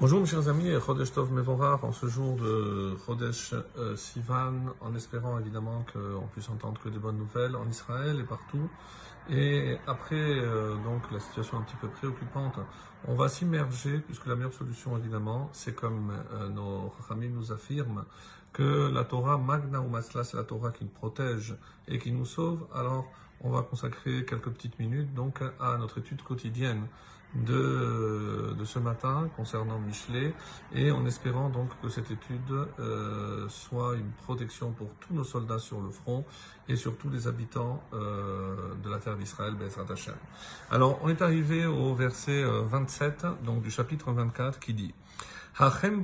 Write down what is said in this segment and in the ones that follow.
Bonjour mes chers amis, Chodesh Tov Mevorach, en ce jour de Chodesh euh, Sivan, en espérant évidemment qu'on puisse entendre que des bonnes nouvelles en Israël et partout. Et après euh, donc la situation un petit peu préoccupante, on va s'immerger, puisque la meilleure solution évidemment, c'est comme euh, nos Chachamim nous affirment, que la Torah Magna ou Masla, c'est la Torah qui nous protège et qui nous sauve. Alors on va consacrer quelques petites minutes donc à notre étude quotidienne de, de ce matin concernant Michelet et en espérant donc que cette étude euh, soit une protection pour tous nos soldats sur le front et surtout les habitants euh, de la terre d'Israël, Bezrat Hashem. Alors on est arrivé au verset 27 euh, donc du chapitre 24 qui dit Hachem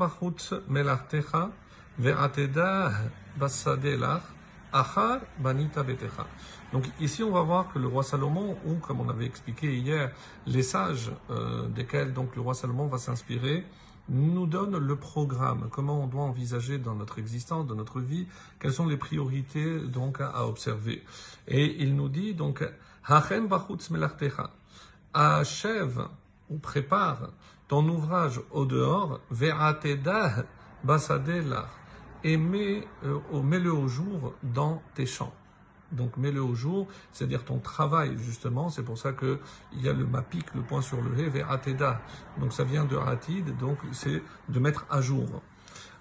Donc ici, on va voir que le roi Salomon, ou comme on avait expliqué hier, les sages euh, desquels donc le roi Salomon va s'inspirer, nous donnent le programme, comment on doit envisager dans notre existence, dans notre vie, quelles sont les priorités donc à, observer. Et il nous dit donc, achève ou prépare ton ouvrage au dehors, ve'ateda basadelah, et euh, mets-le au jour dans tes champs. Donc mets-le au jour, c'est-à-dire ton travail justement. C'est pour ça que il y a le mapik, le point sur le he, vers ateda. Donc ça vient de atid, donc c'est de mettre à jour.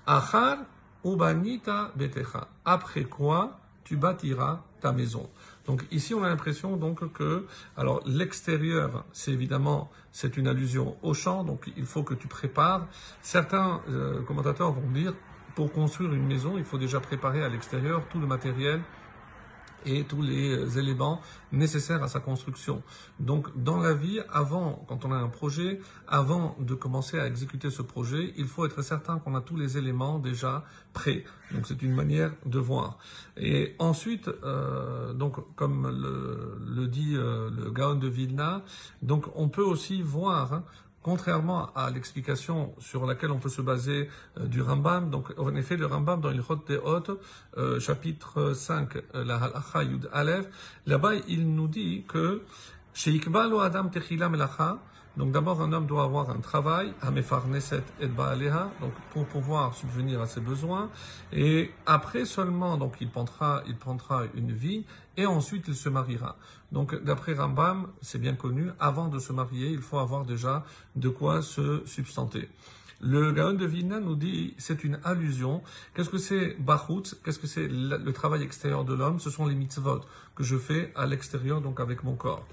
Achar ubanita betecha. Après quoi tu bâtiras ta maison. Donc ici on a l'impression donc que alors l'extérieur c'est évidemment c'est une allusion au champ donc il faut que tu prépares. Certains euh, commentateurs vont dire pour construire une maison il faut déjà préparer à l'extérieur tout le matériel et tous les euh, éléments nécessaires à sa construction. Donc dans la vie, avant, quand on a un projet, avant de commencer à exécuter ce projet, il faut être certain qu'on a tous les éléments déjà prêts. Donc c'est une manière de voir. Et ensuite, euh, donc comme le, dit euh, le Gaon de Vilna, donc on peut aussi voir hein, contrairement à l'explication sur laquelle on peut se baser euh, du Rambam, donc en effet le Rambam dans Ilchot Deot, euh, chapitre 5, euh, la Halacha Yud Aleph, là-bas il nous dit que Adam Techila Melacha, donc d'abord, un homme doit avoir un travail, neset et Baaleha, donc pour pouvoir subvenir à ses besoins. Et après seulement, donc il prendra, il prendra une vie et ensuite il se mariera. Donc d'après Rambam, c'est bien connu, avant de se marier, il faut avoir déjà de quoi se substanter. Le Gaon de Vilna nous dit c'est une allusion. Qu'est-ce que c'est Bachut Qu'est-ce que c'est le travail extérieur de l'homme? Ce sont les mitzvot que je fais à l'extérieur, donc avec mon corps.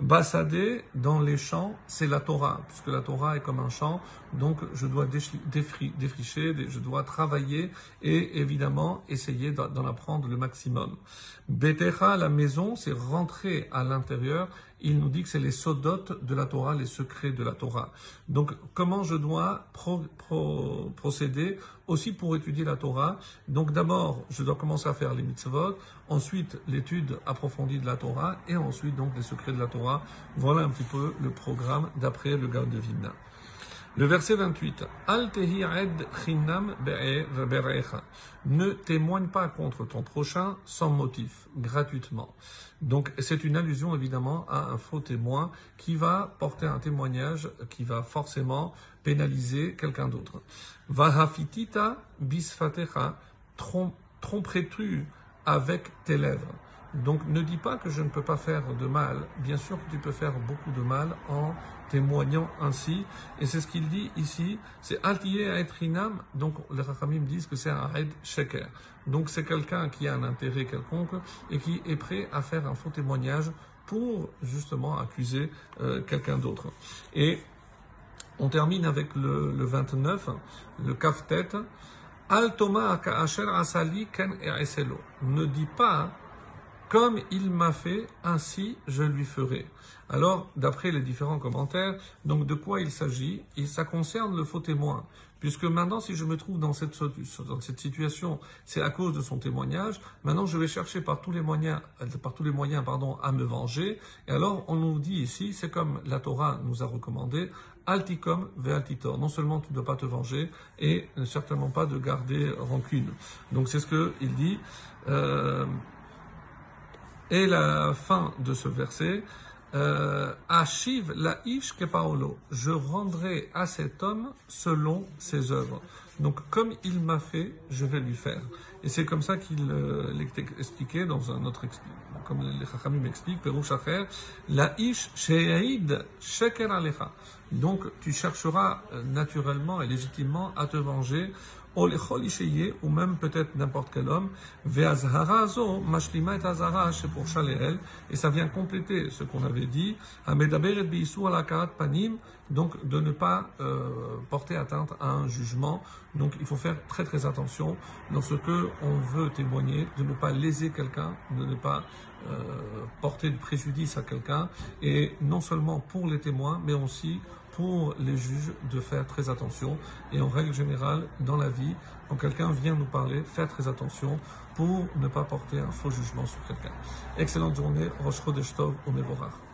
Bassadé, dans les champs, c'est la Torah, puisque la Torah est comme un champ, donc je dois défricher, je dois travailler et évidemment essayer d'en apprendre le maximum. Betecha, la maison, c'est rentrer à l'intérieur il nous dit que c'est les sodotes de la Torah, les secrets de la Torah. Donc, comment je dois procéder aussi pour étudier la Torah Donc, d'abord, je dois commencer à faire les mitzvot, ensuite l'étude approfondie de la Torah, et ensuite donc les secrets de la Torah. Voilà un petit peu le programme d'après le Gaon de Vilna. Le verset 28. Al Ne témoigne pas contre ton prochain sans motif, gratuitement. Donc c'est une allusion évidemment à un faux témoin qui va porter un témoignage qui va forcément pénaliser quelqu'un d'autre. Vahafitita bisfatecha, tromperais-tu avec tes lèvres? Donc ne dis pas que je ne peux pas faire de mal. Bien sûr que tu peux faire beaucoup de mal en témoignant ainsi. Et c'est ce qu'il dit ici, c'est Altiye Aetrinam. Donc les Rachamim disent que c'est un Aed Sheker. Donc c'est quelqu'un qui a un intérêt quelconque et qui est prêt à faire un faux témoignage pour justement accuser euh, quelqu'un d'autre. Et on termine avec le, le 29, le Kaftet. Al Asher Asali Ken Ne dis pas comme il m'a fait, ainsi je lui ferai. Alors, d'après les différents commentaires, donc de quoi il s'agit Et ça concerne le faux témoin. Puisque maintenant, si je me trouve dans cette, situation, c'est à cause de son témoignage. Maintenant, je vais chercher par tous les moyens, par tous les moyens, pardon, à me venger. Et alors, on nous dit ici, c'est comme la Torah nous a recommandé, alticom ve altitor. Non seulement tu ne dois pas te venger, et certainement pas de garder rancune. Donc, c'est ce que il dit. Euh, et la fin de ce verset, Euh, Achiv la ish Paolo. Je rendrai à cet homme selon ses œuvres. Donc, comme il m'a fait, je vais lui faire. Et c'est comme ça qu'il euh, dans un autre comme les Chachamim m'expliquent, Perouch Acher, la ish she'eid sheker alecha. Donc, tu chercheras euh, naturellement et légitimement à te venger ou même peut-être n'importe quel homme, et ça vient compléter ce qu'on avait dit, donc de ne pas euh, porter atteinte à un jugement. Donc il faut faire très très attention dans ce que on veut témoigner, de ne pas léser quelqu'un, de ne pas euh, porter de préjudice à quelqu'un, et non seulement pour les témoins, mais aussi pour les juges de faire très attention. Et en règle générale, dans la vie, quand quelqu'un vient nous parler, faire très attention pour ne pas porter un faux jugement sur quelqu'un. Excellente journée, Rosh Chodeshtov, au Mevorach.